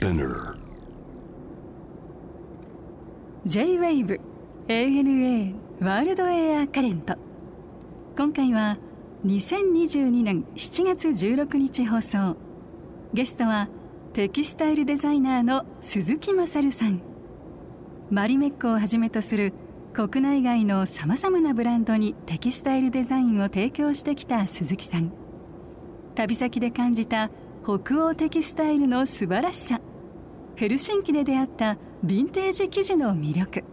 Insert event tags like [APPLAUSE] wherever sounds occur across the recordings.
Spinner. J-WAVE ANA ワールドエアカレント今回は2022年7月16日放送。ゲストはテキスタイルデザイナーの鈴木勝さん。マリメッコをはじめとする国内外のさまざまなブランドにテキスタイルデザインを提供してきた鈴木さん。旅先で感じた北欧テキスタイルの素晴らしさ。ヘルシンキで出会ったヴィンテージ生地の魅力。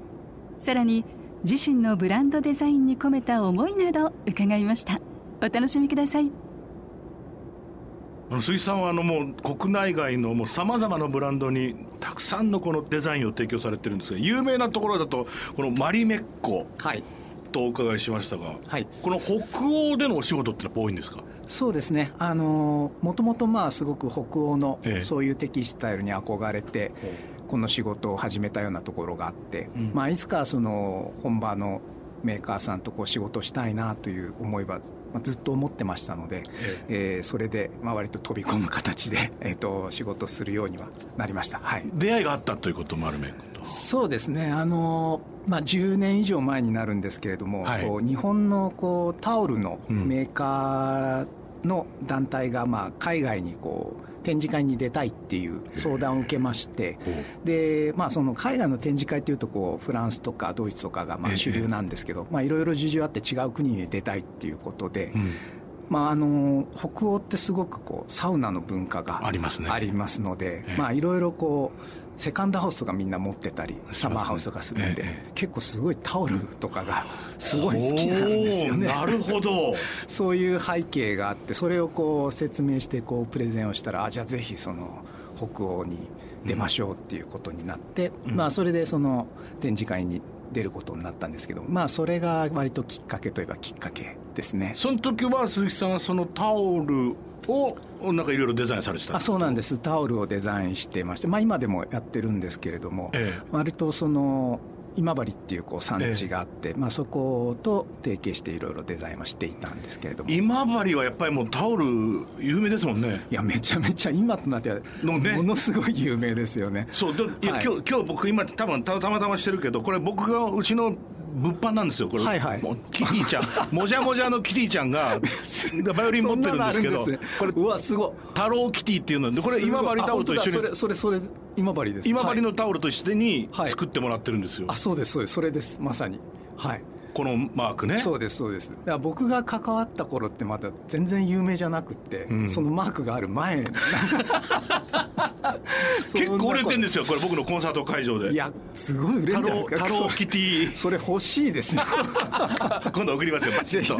さらに自身のブランドデザインに込めた思いなど伺いました。お楽しみください。あの鈴木さんはあのもう国内外のさまざまなブランドにたくさんのこのデザインを提供されてるんですが有名なところだとこのマリメッコ。はいとお伺いしましたが、はい。この北欧でのお仕事ってのは多いんですか？そうですね。あのもともとまあすごく北欧のええ。そういうテキスタイルに憧れてこの仕事を始めたようなところがあって、ん。まあ、いつかその本場のメーカーさんとこう仕事したいなという思いはまあずっと思ってましたので、えーそれでまあ割と飛び込む形で、[LAUGHS] えー、と仕事するようにはなりました。はい。出会いがあったということマルメッコと。そうですね。あの、まあ、10年以上前になるんですけれども、はい。こう日本のこうタオルのうん。メーカーの団体が、まあ、海外にこう展示会に出たいっていう相談を受けましてで、まあ、その海外の展示会っていうとこうフランスとかドイツとかがまええ。あ主流なんですけどまあいろいろ事情あって違う国に出たいっていうことで、うんまあ、あの北欧ってすごくこうサウナの文化がありますね。ありますので、ええ。まあ、いろいろこうセカンドハウスとかみんな持ってたりサマーハウスとかするんで、ええ。結構すごいタオルとかがすごい好きなんですよね。なるほど。[LAUGHS] そういう背景があってそれをこう説明してこうプレゼンをしたらあじゃあぜひその北欧に出ましょうっていうことになって、まあ、それでその展示会に出ることになったんですけどまあそれが割ときっかけといえばきっかけですね。その時は鈴木さんはそのタオルをなんかいろいろデザインされてたあそうなんです。タオルをデザインしてまして、まあ、今でもやってるんですけれども、ええ。割とその今治っていうこう産地があって、まあ、そこと提携していろいろデザインをしていたんですけれども。い今治はやっぱりもうタオル有名ですもんね。やめちゃめちゃ今となってはのね。ものすごい有名ですよね。そうでいや、はい。今日今日僕今多分たたまたましてるけどこれ僕がうちの物販なんですよこれ、はいはい。キティちゃん。もじゃもじゃのキティちゃんが [LAUGHS] バイオリン持ってるんですけどこれねうわすごい太郎キティっていうのでこれ今治タオルと一緒に。それそれそれ今治です。今治はい。のタオルと一緒にはい。作ってもらってるんですよ、あそうですそうです。それです。まさに。はいこのマークね。そうですそうです。だから僕が関わった頃ってまだ全然有名じゃなくって、ん。そのマークがある前。[LAUGHS] 結構売れてるんすですよこれ僕のコンサート会場で。いやすごい売れるんじゃないですか。太郎キティ。それ欲しいです。よ [LAUGHS] 今度送りますよバチッと。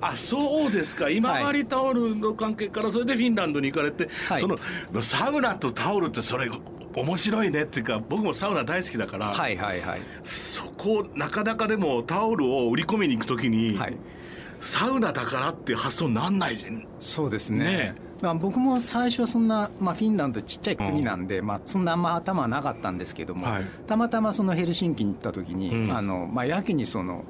あそうですか。今治タオルの関係からそれでフィンランドに行かれて、はい。そのサウナとタオルってそれ面白いねっていうか僕もサウナ大好きだから、はいはいはい。そこなかなかでもタオルを売り込みに行く時に、はい。サウナだからっていう発想になんないじゃん。そうですね。ねまあ、僕も最初はそんな、まあ、フィンランドちっちゃい国なんで、まあ、そんなあんま頭はなかったんですけども、はい。たまたまそのヘルシンキに行った時に、うん。あのまあ、やけにその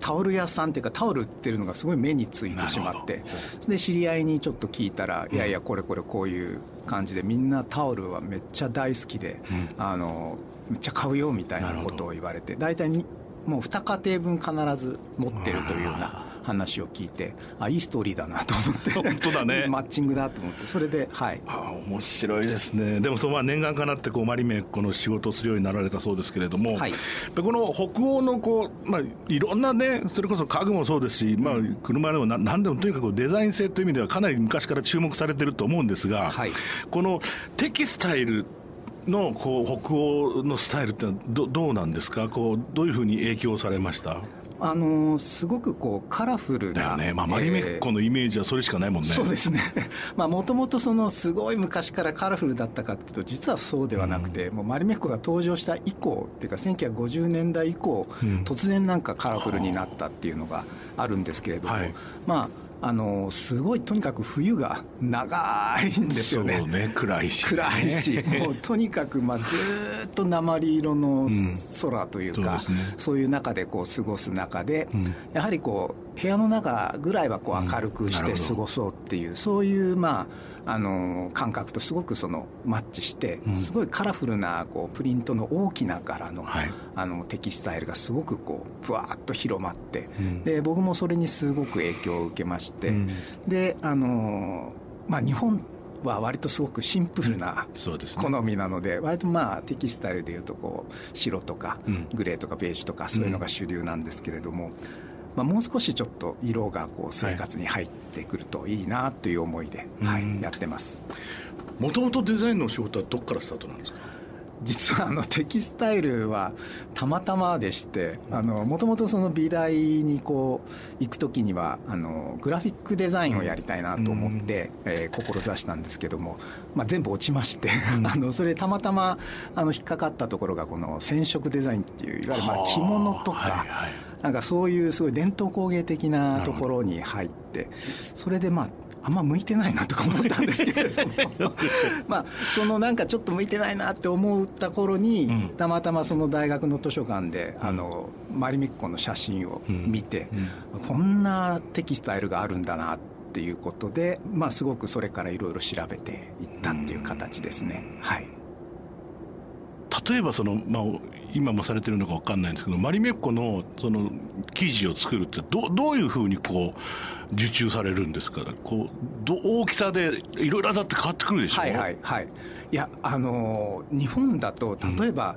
タオル屋さんっていうかタオル売ってるのがすごい目についてしまってで知り合いにちょっと聞いたら、いやいやこれこれこういう感じでみんなタオルはめっちゃ大好きで、あのめっちゃ買うよみたいなことを言われて大体にもう2家庭分必ず持ってるというような話を聞いてあいいストーリーだなと思って。[LAUGHS] 本当だね。[LAUGHS] マッチングだと思って。それではい。ああ面白いですね。でもそのまあ念願かなってこうマリメこの仕事をするようになられたそうですけれども、はい。でこの北欧のこう、まあ、いろんなねそれこそ家具もそうですし、まあ、車でもな何でもとにかくデザイン性という意味ではかなり昔から注目されてると思うんですが、はい。このテキスタイルのこう北欧のスタイルってのはどどうなんですか？こうどういうふうに影響されました？あのーすごくこうカラフルなだよね、まあ、マリメッコのイメージはそれしかないもんね、そうですね。もともとそのすごい昔からカラフルだったかっていうと実はそうではなくて、もうマリメッコが登場した以降っていうか1950年代以降、ん。突然なんかカラフルになったっていうのがあるんですけれども、はい。まああのすごいとにかく冬が長いんですよね。そうね暗いし、ね、暗いし、もうとにかくまあずーっと鉛色の空というか、そうですね。そういう中でこう過ごす中で、やはりこう部屋の中ぐらいはこう明るくして過ごそうっていう、そういうまああの感覚とすごくそのマッチして、すごいカラフルなこうプリントの大きな柄の,、あのテキスタイルがすごくこうふわっと広まって、で僕もそれにすごく影響を受けまして、であのまあ日本は割とすごくシンプルな好みなので割とまあテキスタイルでいうとこう白とかグレーとかベージュとかそういうのが主流なんですけれども、まあ、もう少しちょっと色がこう生活に入ってくるといいなという思いで、はい、やってます。もともとデザインの仕事はどこからスタートなんですか？実はあのテキスタイルはたまたまでしてもともとその美大にこう行く時にはあのグラフィックデザインをやりたいなと思って、うん、えー、志したんですけども、まあ、全部落ちまして [LAUGHS] あのそれたまたまあの引っかかったところがこの染色デザインっていういわゆるまあ。着物とか、はいはいなんかそういうすごい伝統工芸的なところに入ってそれでまああんま向いてないなとか思ったんですけれども。[LAUGHS] まあそのなんかちょっと向いてないなって思った頃に、たまたまその大学の図書館で、あのマリメッコの写真を見て、こんなテキスタイルがあるんだなっていうことで、まあ、すごくそれからいろいろ調べていったっていう形ですね。はい例えばその、まあ、今もされてるのか分かんないんですけどマリメッコのその生地を作るってどどういうふうにこう受注されるんですか？こうど大きさでいろいろだって変わってくるでしょはいはいはい。いやあの日本だと例えば、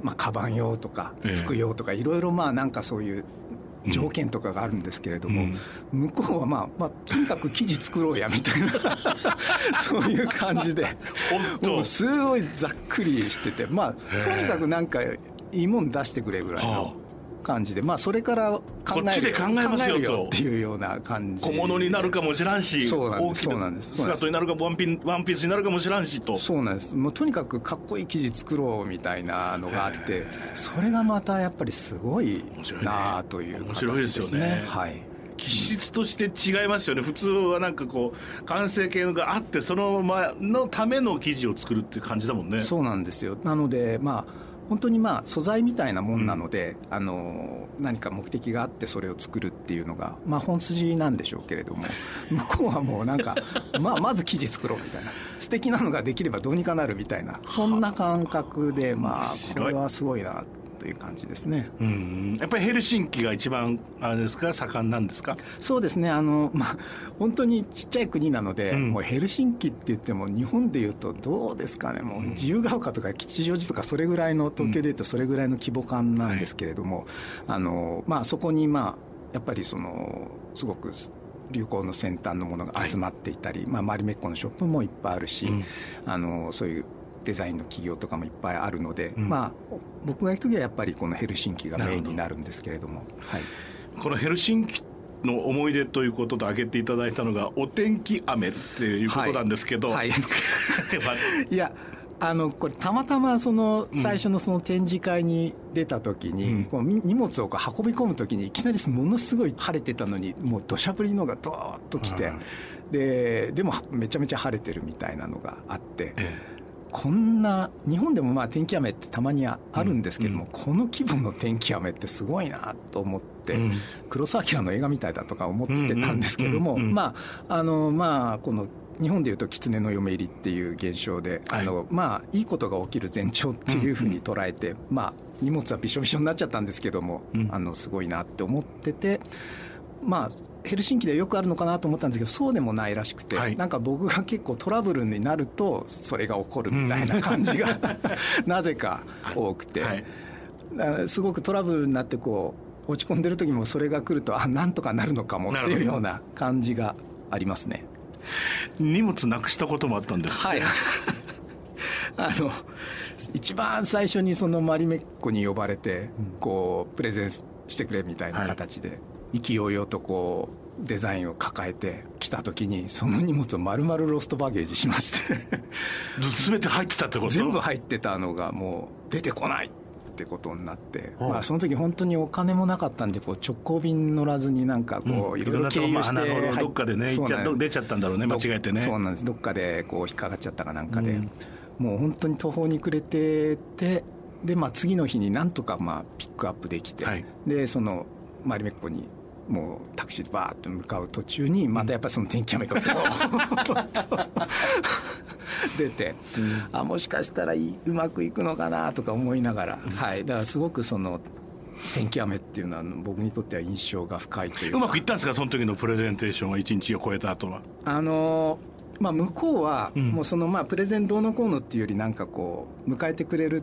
うん、まあ、カバン用とか服用とかいろいろまあなんかそういう条件とかがあるんですけれども、うん、向こうはまあ、まあ、とにかく生地作ろうやみたいな [LAUGHS] そういう感じで。もうすごいざっくりしててまあとにかくなんかいいもん出してくれぐらいの。感じで、まあ、それから考える考えますよよっていうような感じ。小物になるかもしらんしそうなんです。そうなんです。スカートになるかワンピワンピースになるかもしらんしと。そうなんです。もうとにかくかっこいい生地作ろうみたいなのがあってそれがまたやっぱりすごいなあという形ですね。面白いですよね。はい。気質として違いますよね。普通はなんかこう完成形があってそのまのための生地を作るっていう感じだもんね。そうなんですよ。なのでまあ本当にまあ素材みたいなもんなので、うん、あの何か目的があってそれを作るっていうのが、まあ、本筋なんでしょうけれども [LAUGHS] 向こうはもうなんか、[LAUGHS] まあ、まず生地作ろうみたいな素敵なのができればどうにかなるみたいなそんな感覚でまあこれはすごいなという感じですね。うん、やっぱりヘルシンキが一番あれですか？盛んなんですか？そうですね。あのまあ本当にちっちゃい国なので、うん、もうヘルシンキって言っても日本でいうとどうですかね？もう自由が丘とか吉祥寺とかそれぐらいの東京でいうとそれぐらいの規模感なんですけれども、うんはい、あのまあそこにまあやっぱりそのすごく流行の先端のものが集まっていたり、はい、まあ、マリメッコのショップもいっぱいあるし、うん、あのそういうデザインの企業とかもいっぱいあるので、うん、まあ僕が行く時はやっぱりこのヘルシンキがメインになるんですけれども。はい、このヘルシンキの思い出ということで挙げていただいたのがお天気雨っていうことなんですけど、はい、はい、[LAUGHS] いやあのこれたまたまその最初のその展示会に出た時に、うん、こう荷物をこう運び込む時にいきなりものすごい晴れてたのにもう土砂降りのがドーッと来て、うん、ででもめちゃめちゃ晴れてるみたいなのがあって。ええこんな日本でもまあ天気雨ってたまにあるんですけども、うん、この規模の天気雨ってすごいなと思って、うん、黒澤明の映画みたいだとか思ってたんですけども、まああのまあこの日本でいうと狐の嫁入りっていう現象で、はい、あのまあいいことが起きる前兆っていうふうに捉えて、まあ荷物はびしょびしょになっちゃったんですけども、あのすごいなって思ってて。まあヘルシンキでよくあるのかなと思ったんですけどそうでもないらしくて、はい、なんか僕が結構トラブルになるとそれが起こるみたいな感じが、[LAUGHS] なぜか多くて、はい、すごくトラブルになってこう落ち込んでる時もそれが来るとあなんとかなるのかもっていうような感じがありますね。荷物なくしたこともあったんですはい。[LAUGHS] あの一番最初にそのマリメッコに呼ばれてこうプレゼンしてくれみたいな形で意気揚々とこうデザインを抱えて来た時にその荷物を丸々ロストバゲージしまして。全て入ってたってこと？全部入ってたのがもう出てこないってことになって、まあ、その時本当にお金もなかったんでこう直行便乗らずになんかこういろいろ経由して、ど。っかでね出ちゃったんだろうね間違えてね。そうなんです。どっかでこう引っかかっちゃったかなんかで、うん、もう本当に途方に暮れててで、まあ、次の日になんとかまあピックアップできて、はい、でそのマリメッコにもうタクシーでバーッと向かう途中にまたやっぱりその天気雨が [LAUGHS] ボーッと出て、あもしかしたらいうまくいくのかなとか思いながら、はい、だからすごくその天気雨っていうのは僕にとっては印象が深いといううまくいったんですか？その時のプレゼンテーションは？1日を超えた後は。あのまあ、向こうはもうそのまあプレゼンどうのこうのっていうよりなんかこう迎えてくれるっ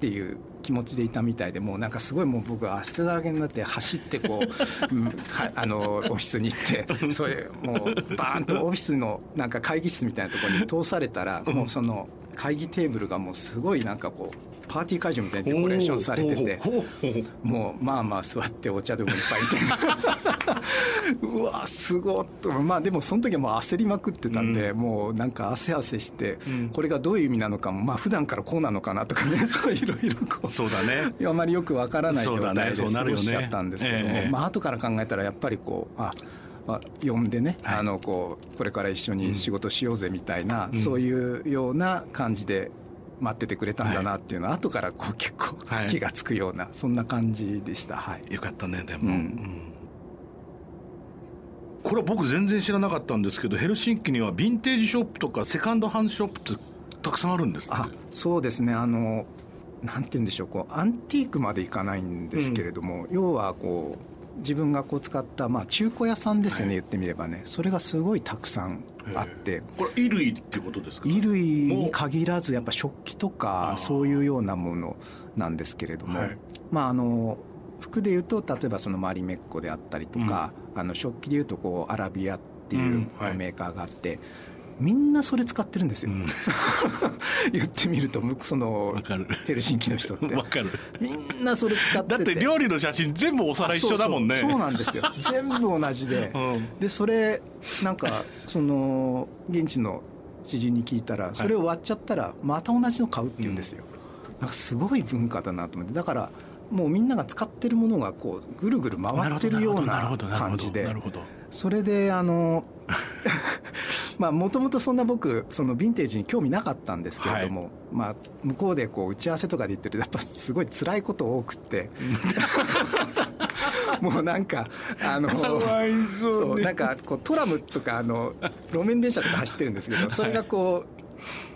ていう気持ちでいたみたいでもうなんかすごいもう僕は汗だらけになって走ってこううんかあのオフィスに行って [LAUGHS] それもうバーンとオフィスのなんか会議室みたいなところに通されたらもうその会議テーブルがもうすごいなんかこうパーティー会場みたいにデコレーションされててもうまあまあ座ってお茶でもいっぱいみたいな [LAUGHS] うわすごっと。まあでもその時はもう焦りまくってたんで、もうなんか汗汗して、これがどういう意味なのかもまあ普段からこうなのかなとかね [LAUGHS] そういろいろこう。そうだね。あまりよくわからない状態で過ごしちゃったんですけども、ええ。まあ後から考えたらやっぱりこうあまあ、呼んでね、あのこうこれから一緒に仕事しようぜみたいな、そういうような感じで待っててくれたんだなっていうのは、後からこう結構はい。気がつくような、そんな感じでした。はい、よかったねでも、うん。うんこれは僕全然知らなかったんですけどヘルシンキにはヴィンテージショップとかセカンドハンドショップってたくさんあるんですあそうですね。あのなんて言うんでしょう。こうアンティークまでいかないんですけれども、要はこう自分がこう使った、まあ、中古屋さんですよね、言ってみればね。それがすごいたくさんあって。これ衣類ってことですか？衣類に限らずやっぱ食器とかそういうようなものなんですけれども、はい。まああの服でいうと例えばそのマリメッコであったりとか、あの食器でいうとこうアラビアっていうメーカーがあって、みんなそれ使ってるんですよ、うん。[LAUGHS] 言ってみるとそのヘルシンキの人って。わかる。みんなそれ使ってだってて料理の写真全部お皿一緒だもんね。あそうなんですよ。全部同じで、[LAUGHS] うん。でそれなんかその現地の知人に聞いたらそれを割っちゃったらまた同じの買うって言うんですよ、なんかすごい文化だなと思って。だからもうみんなが使ってるものがこうぐるぐる回ってるような感じで。それであの [LAUGHS] まあもともとそんな僕そのヴィンテージに興味なかったんですけれども、まあ向こうでこう打ち合わせとかで言ってるとやっぱすごい辛いこと多くって。[LAUGHS] もうなんかあのそうそうになんかこうトラムとかあの路面電車とか走ってるんですけどそれがこう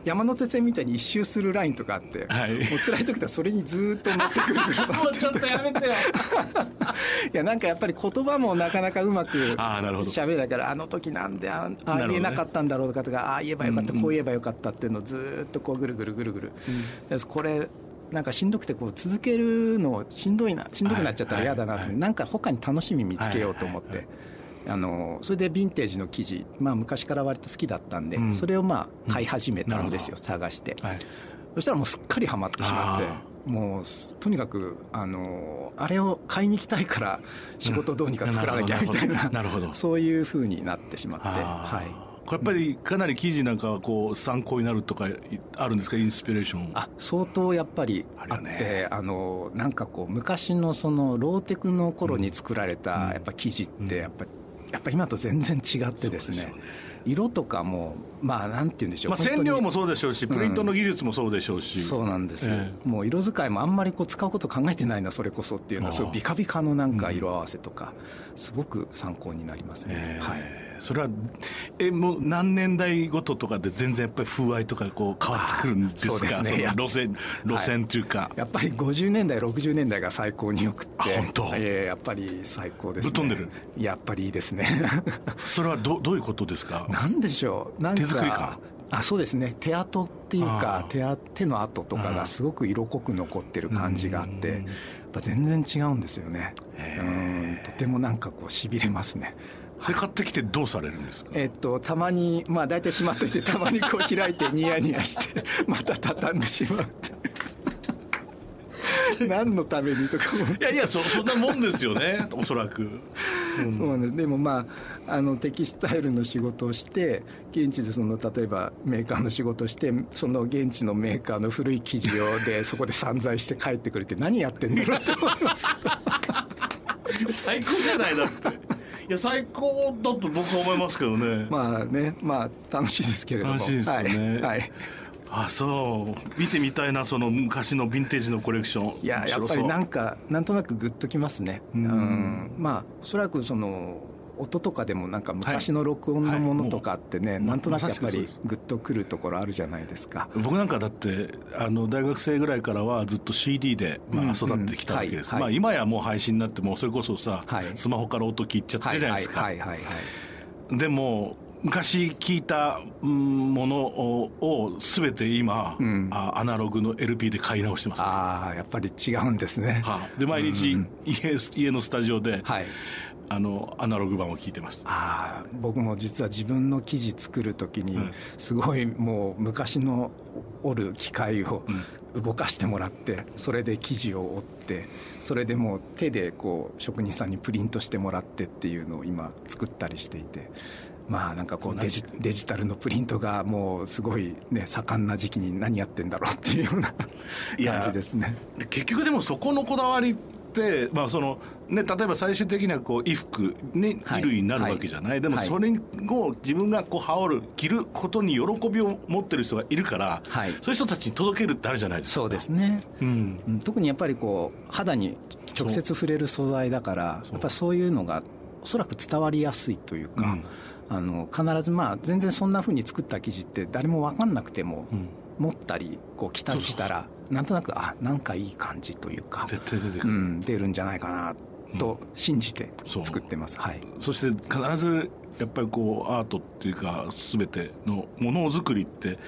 山手線みたいに一周するラインとかあって、はい。もう辛い時はそれにずーっと乗ってくる [LAUGHS] もうちょっとやめてよ。[LAUGHS] いやなんかやっぱり言葉もなかなかうまくあーなるほど。喋れないからあの時なんでああ言えなかったんだろうとかとかああ言えばよかった、こう言えばよかったっていうのをずーっとこうぐるぐるぐるぐる、でこれなんかしんどくてこう続けるのしんどいなしんどくなっちゃったら嫌だなと、はいはい。なんか他に楽しみ見つけようと思って。はいはいあのそれでヴィンテージの生地、まあ、昔から割と好きだったんで、うん。それをまあ買い始めたんですよ、うん探して、はい。そしたらもうすっかりハマってしまってあもうとにかくあのあれを買いに行きたいから仕事をどうにか作らなきゃみたいななるほど。そういうふうになってしまって、はい、これやっぱりかなり記事なんかはこう参考になるとかあるんですか？インスピレーション。あ相当やっぱりあってあねあのなんかこう昔のそのローテクの頃に作られたうん。やっぱ生地ってやっぱやっぱ今と全然違ってですねね。色とかもまあなんて言うんでしょう、まあ、染料もそうでしょうしプリントの技術もそうでしょうし、そうなんです。よ、え。もう色使いもあんまりこう使うこと考えてないなそれこそっていうのはすごいビカビカのなんか色合わせとかすごく参考になりますね、えーはいそれはえもう何年代ごととかで全然やっぱり風合いとかこう変わってくるんですか？ね。路線路線というか、やっぱり50年代60年代が最高によくって。あ本当？えーやっぱり最高ですね。ぶっ飛んでる？やっぱりいいですね。[LAUGHS] それはどどういうことですか？なんでしょう？なんか手作り感あそうですね。手跡っていうあかあ手あ手の跡とかがすごく色濃く残ってる感じがあってやっぱ全然違うんですよね。へうん。とてもなんかこうしびれますねそれ買ってきてどうされるんですか？えっと、たまにまあ大体しまっといてたまにこう開いて [LAUGHS] ニヤニヤしてまた畳んでしまって。[LAUGHS] 何のためにとかも。いやいやそそんなもんですよねおそらく、うん。そうなんです。でもまああのテキスタイルの仕事をして現地でその例えばメーカーの仕事をしてその現地のメーカーの古い生地をで [LAUGHS] そこで散財して帰ってくるって何やってんだろうと思いますけど。最高じゃないだって。いや最高だと僕は思いますけどね、[LAUGHS] まあねまあ楽しいですけれども。楽しいですよね。はい、はい。あそう。見てみたいなその昔のヴィンテージのコレクション。いややっぱりなんかなんとなくグッときますね。うん、まあおそらくその音とかでもなんか昔の録音のものとかってね、はい。はい、なんとなくやっぱりグッとくるところあるじゃないですか。僕なんかだってあの大学生ぐらいからはずっと CD で、まあ、育ってきたわけです、まあ、今やもう配信になってもそれこそさ、はい、スマホから音聞いちゃってるじゃないですか。でも昔聞いたものを全て今、うん、アナログの LP で買い直してます、ね、ああやっぱり違うんですね、はあ、で毎日家,、家のスタジオで、はい、あのアナログ版を聞いてますああ僕も実は自分の記事作る時にすごいもう昔の折る機械を動かしてもらってそれで記事を折ってそれでもう手でこう職人さんにプリントしてもらってっていうのを今作ったりしていてまあなんかこうデジデジタルのプリントがもうすごいね盛んな時期に何やってんだろうっていうような感じですね。結局でもそこのこだわりってまあそのね、例えば最終的にはこう衣服、ね、衣類になるわけじゃない、はい、でもそれを自分がこう羽織る着ることに喜びを持ってる人がいるから、はい、そういう人たちに届けるってあるじゃないですか。そうですね、うん、特にやっぱりこう肌に直接触れる素材だからやっぱそういうのがおそらく伝わりやすいというか、うん。あの必ずまあ全然そんなふうに作った記事って誰も分かんなくても、持ったりこう来たりしたらなんとなくあなんかいい感じというか絶対出てくる、うん、出るんじゃないかなと信じて作ってます、はい、そして必ずやっぱりこうアートっていうか全てのものづくりって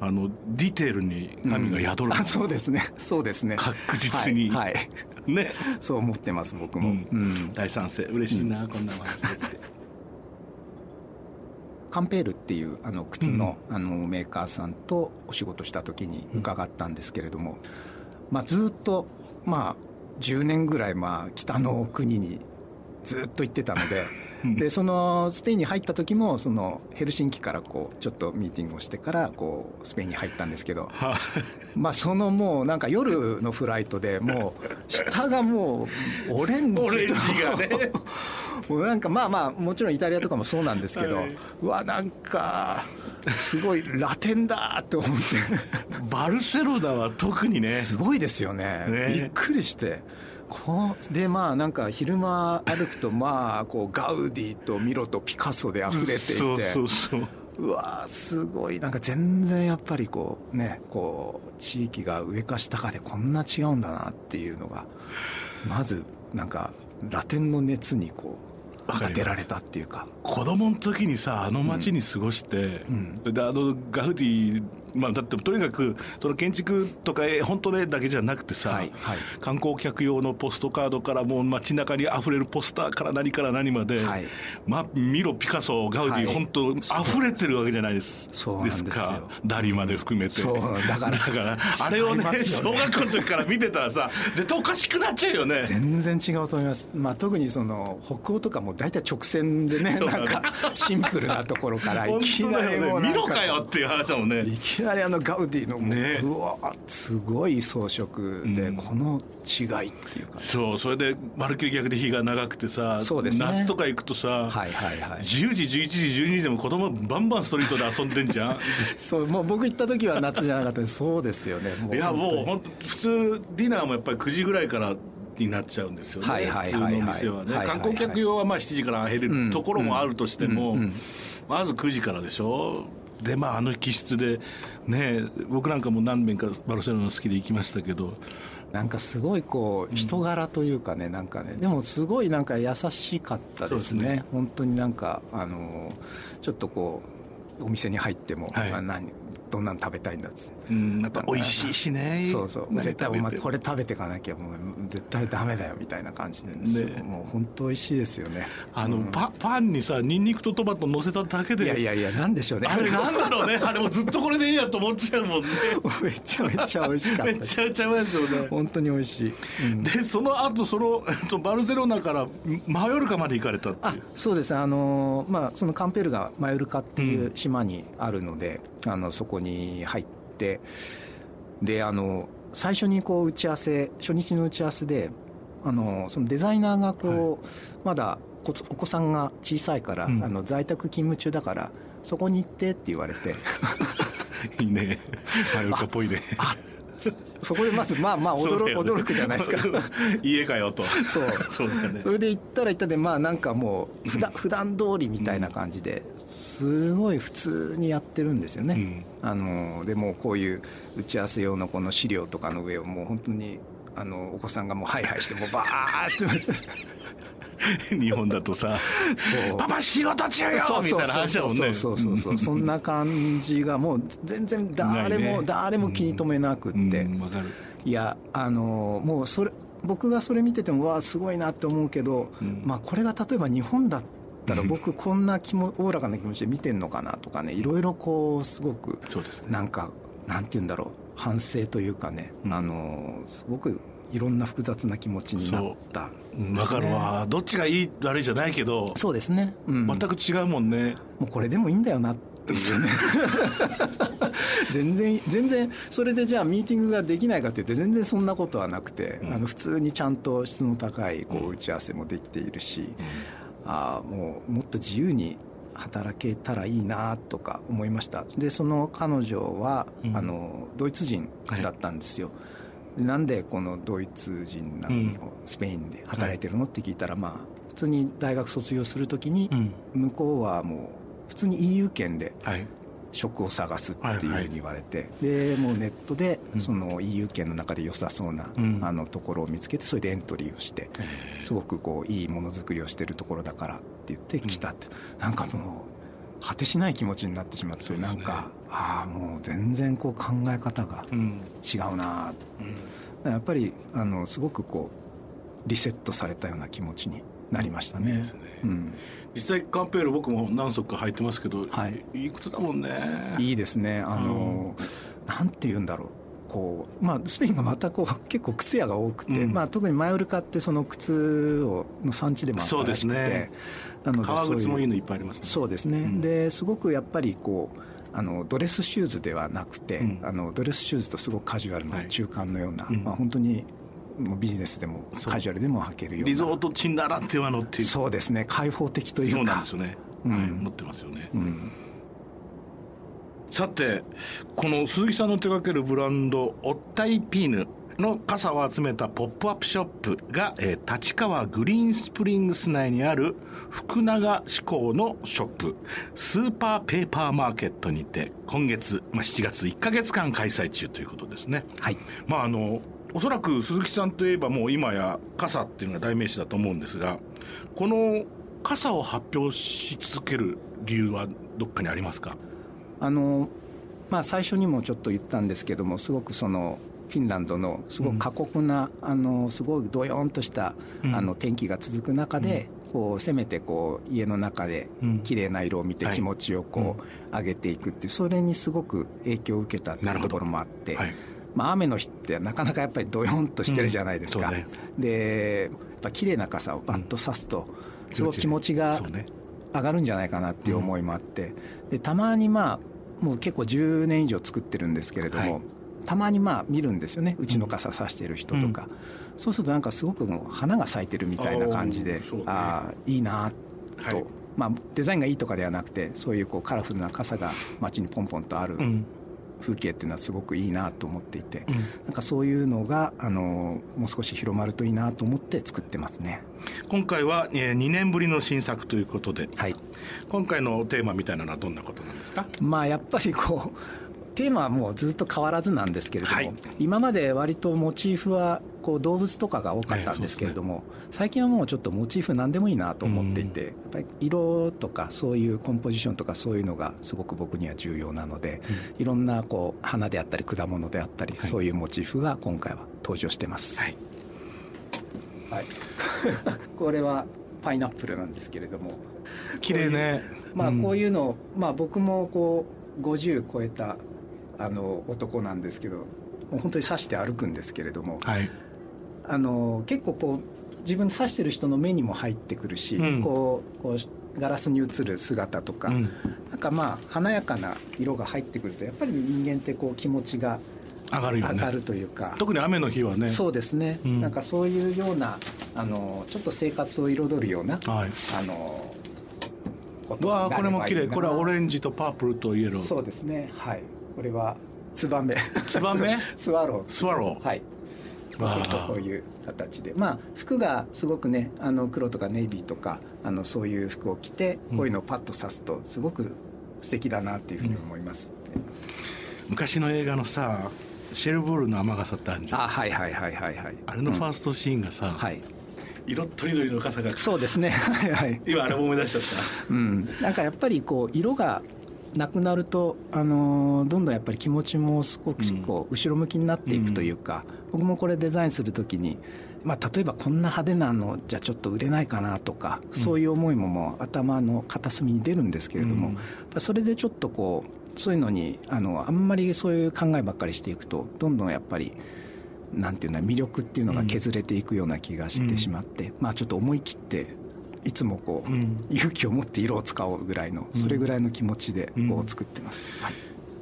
あのディテールに神が宿る、うん、そうですね。そうですね。確実に、はい、はい、ね。そう思ってます僕も、うん、うん、大賛成。嬉しいな、こんな話でカンペールっていうあの靴の,、あのメーカーさんとお仕事した時に伺ったんですけれども、まあ、ずっとまあ10年ぐらいまあ北の国にずっと行ってたのででそのスペインに入った時もそのヘルシンキからこうちょっとミーティングをしてからこうスペインに入ったんですけど。まあそのもうなんか夜のフライトでもう下がもうオレンジと。[LAUGHS] がねもうなんかまあまあもちろんイタリアとかもそうなんですけど、はい、うわなんかすごいラテンだと思って。バルセロナは特にね。すごいですよね、ね、びっくりして。こでまあなんか昼間歩くとまあこうガウディとミロとピカソで溢れていて。そうそうそう。うわすごい。なんか全然やっぱりこうねこう地域が上か下かでこんな違うんだなっていうのがまずなんかラテンの熱にこう当てられたっていうか。子供の時にさあの街に過ごして、うん。うん、であのガウディまあ、だってとにかくその建築とか本当ねだけじゃなくてさ、はいはい、観光客用のポストカードからもう街中にあふれるポスターから何から何まで、はい、まあ、ミロピカソガウディ、はい、本当あふれてるわけじゃないです。ですか。ダリまで含めて。そうだから。だからあれをね小学校の時から見てたらさ絶対おかしくなっちゃうよね。全然違うと思います、まあ、特にその北欧とかも大体直線でねなんかシンプルなところからいきなりもう、ね、見ろかよっていう話だもんね。いきなりあのガウディのね。うわすごい装飾で、この違いっていうか、そうそれでまるっきり逆で日が長くてさそうです、ね、夏とか行くとさ、はいはいはい、10時11時12時でも子供バンバンストリートで遊んでんじゃん。[LAUGHS] そうもう僕行った時は夏じゃなかったそうですよね。いやもう本当普通ディナーもやっぱり9時ぐらいからになっちゃうんですよね、はいはいはいはい、普通の店はね、はいはいはい、観光客用はまあ7時から入れるところもあるとしても、うんうんうん、まず9時からでしょでまああの気質でね僕なんかも何遍かバルセロナ好きで行きましたけど。なんかすごいこう人柄というかね、うん、なんかねでもすごいなんか優しかったですね、ね、本当になんかあのちょっとこうお店に入っても、はい、何どんなん食べたいんだっつってうん、やっぱ美味しいしね。そうそう。絶対お前これ食べていかなきゃもう絶対ダメだよみたいな感じで、ね、もう本当美味しいですよね。あの、うん、パパンにさニンニクとトマト乗せただけで。いやいやいやなんでしょうね。あれなんだろうね。あれもずっとこれでいいやと思っちゃうもんね。めちゃめちゃ美味しかった。めちゃめちゃうまいですよね。本当に美味しい、うん、でその後そのバルセロナからマヨルカまで行かれたっていう。そうです。あのまあそのカンペルがマヨルカっていう島にあるので、あのそこに入ってってであの最初にこう打ち合わせ初日の打ち合わせであのそのデザイナーがこう、はい、まだお子さんが小さいから、うん、あの在宅勤務中だからそこに行ってって言われて。[LAUGHS] いいね。マヨルカっぽいね。あそこでまずまあまあ驚,、ね、驚くじゃないですか。[LAUGHS] 家かよと。そう。そうだね。それで行ったら行ったでまあなんかもう普段,、普段通りみたいな感じですごい普通にやってるんですよね、うん、あのでもこういう打ち合わせ用のこの資料とかの上をもう本当にあのお子さんがもうハイハイしてもうバーって。[LAUGHS] 日本だとさ「パパ仕事中よ!」みたいな話だもんね。そうそうそうそん。な感じがもう全然誰も、誰も気に留めなくって、いやあのもうそれ僕がそれ見ててもわあすごいなって思うけど、まあこれが例えば日本だったら僕こんな気もおおらかな気持ちで見てんのかなとかねいろいろこうすごくなんかなんて言うんだろう反省というかね、あのすごくいろんな複雑な気持ちになったわ、ね、かる。わどっちがいい悪いじゃないけどそうですね、うん、全く違うもんね。もうこれでもいいんだよなっていうね。[LAUGHS] 全然全然それでじゃあミーティングができないかって言って全然そんなことはなくて、うん、あの普通にちゃんと質の高いこう打ち合わせもできているし、うん、あもうもっと自由に働けたらいいなとか思いました。でその彼女は、うん、あのドイツ人だったんですよ、はいなんでこのドイツ人なのにこうスペインで働いてるのって聞いたらまあ普通に大学卒業するときに向こうはもう普通に EU 圏で職を探すっていうふうに言われてでもうネットでその EU 圏の中で良さそうなあのところを見つけてそれでエントリーをしてすごくこういいものづくりをしてるところだからって言って来たって。なんかもう果てしない気持ちになってしまってなんかああもう全然こう考え方が違うな、うん、やっぱりあのすごくこうリセットされたような気持ちになりましたね。ね。うん、実際カンペール僕も何足か履いてますけど、はい、いくつだもんね。いいですね。あの、うん、なんて言うんだろう。こうまあ、スペインがまたこう結構靴屋が多くて、うん、まあ、特にマヨルカってその靴をの産地でもあったらしくて、ね、なので革靴もいいのいっぱいあります、ね、そうですね、うん、ですごくやっぱりこうあのドレスシューズではなくて、うん、あのドレスシューズとすごくカジュアルな中間のような、はい、まあ、本当にビジネスでもカジュアルでも履けるような。リゾート地ならではのっていう。そうですね。開放的というか。そうなんですよね、うん、はい、持ってますよね、うん。さてこの鈴木さんの手掛けるブランドオッタイピーヌの傘を集めたポップアップショップが、えー、立川グリーンスプリングス内にある福永志向のショップ。スーパーペーパーマーケットにて今月、まあ、7月1か月間開催中ということですね。はい。まああのおそらく鈴木さんといえばもう今や傘っていうのが代名詞だと思うんですがこの傘を発表し続ける理由はどっかにありますか？あのまあ、最初にもちょっと言ったんですけどもすごくそのフィンランドのすごく過酷な、あのすごいどよんとした、あの天気が続く中で、こうせめてこう家の中で綺麗な色を見て気持ちをこう上げていくっていうそれにすごく影響を受けたっていうところもあって。まあ、雨の日ってなかなかやっぱりどよんとしてるじゃないですか、うんね、でやっぱ綺麗な傘をバッと刺すと、すごく気持ちが上がるんじゃないかなっていう思いもあって。でたまにまあもう結構10年以上作ってるんですけれども、はい、たまにまあ見るんですよね。うちの傘さしてる人とか、うん、そうするとなんかすごくもう花が咲いてるみたいな感じであ、ね、あいいなと、はい、まあ、デザインがいいとかではなくてそういうこうカラフルな傘が街にポンポンとある。風景っていうのはすごくいいなと思っていて、うん、なんかそういうのがあのもう少し広まるといいなと思って作ってますね。今回は、えー、2年ぶりの新作ということで、はい、今回のテーマみたいなのはどんなことなんですか？まあやっぱりこう [LAUGHS] テーマはもうずっと変わらずなんですけれども、はい、今まで割とモチーフはこう動物とかが多かったんですけれども、ね、最近はもうちょっとモチーフ何でもいいなと思っていて、やっぱり色とかそういうコンポジションとかそういうのがすごく僕には重要なので、うん、いろんなこう花であったり果物であったり、はい、そういうモチーフが今回は登場してます。はい、はい、[LAUGHS] これはパイナップルなんですけれども綺麗ね。まあこういうの、まあ僕もこう50超えたあの男なんですけどもう本当に刺して歩くんですけれども、はい、あの結構こう自分刺してる人の目にも入ってくるし、うん、こうこうガラスに映る姿とか、うん、なんかまあ華やかな色が入ってくるとやっぱり人間ってこう気持ちが上がるよ、ね、上がるというか。特に雨の日はね。そうですね、うん、なんかそういうようなあのちょっと生活を彩るような、はい、あのわあこれも綺麗。これはオレンジとパープルとイエロー。そうですね。はい。これは [LAUGHS] ツバメ。ツバメ？スワロー。スワロー。はいこういう形で。まあ服がすごくねあの黒とかネイビーとかあのそういう服を着てこういうのをパッと刺すとすごく素敵だなっていうふうに思います、うん、昔の映画のさシェルブールの雨傘ってあるじゃん。あはいはいはいはいはい。あれのファーストシーンがさ、うん、はい。色とりどりの傘がそうですね。[LAUGHS] はい。はい今あれも思い出しちゃった、うん、なんかやっぱりこう色がなくなると、あのどんどんやっぱり気持ちもすごくこう後ろ向きになっていくというか、うん、僕もこれデザインする時に、まあ、例えばこんな派手なのじゃちょっと売れないかなとか、そういう思いももう頭の片隅に出るんですけれども、うん、それでちょっとこうそういうのにあのあんまりそういう考えばっかりしていくとどんどんやっぱり。なんていうの魅力っていうのが削れていくような気がしてしまって、うん、まあちょっと思い切っていつもこう、うん、勇気を持って色を使おうぐらいのそれぐらいの気持ちでこう作ってます、はい。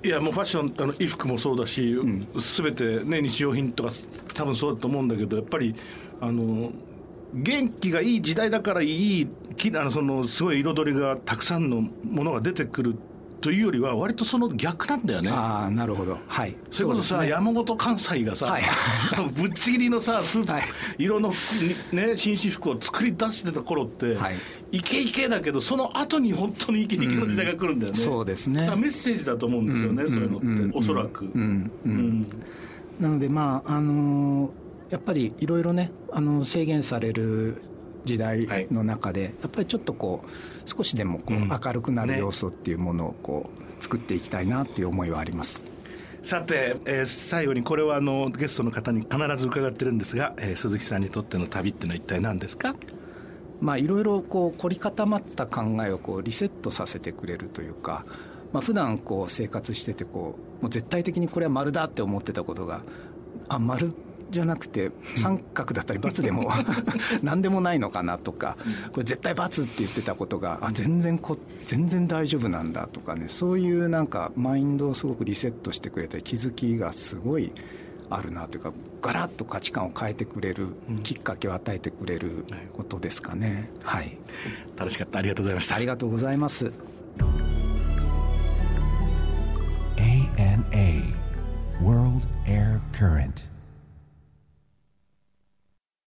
いやもうファッションあの衣服もそうだし、うん、全てね日用品とか多分そうだと思うんだけどやっぱりあの元気がいい時代だからいいあのそのすごい彩りがたくさんのものが出てくるというよりは割とその逆なんだよね。ああなるほど。はい。それこそさ、ね、山本関西がさ、はい、[LAUGHS] ぶっちぎりのさスーツ、はい、色のね紳士服を作り出してた頃って、はい、イケイケだけどその後に本当にイケイケの時代が来るんだよね、うん、そうですね。メッセージだと思うんですよね、うん、そういうのって、うん、おそらく、なのでまああのー、やっぱりいろいろねあの制限される時代の中で、やっぱりちょっとこう少しでもこう明るくなる要素っていうものをこう作っていきたいなっていう思いはあります。さて、えー、最後にこれはあのゲストの方に必ず伺ってるんですが、えー、鈴木さんにとっての旅ってのは一体何ですか？まあいろいろこう凝り固まった考えをこうリセットさせてくれるというか、まあ普段こう生活しててこうもう絶対的にこれは丸だって思ってたことがあ丸じゃなくて三角だったり×でも [LAUGHS] 何でもないのかなとかこれ絶対×って言ってたことがあ全然こ全然大丈夫なんだとかねそういうなんかマインドをすごくリセットしてくれたり気づきがすごいあるなというかガラッと価値観を変えてくれる、きっかけを与えてくれることですかね、はい、楽しかった。ありがとうございました。ありがとうございます。ANA World Air Current.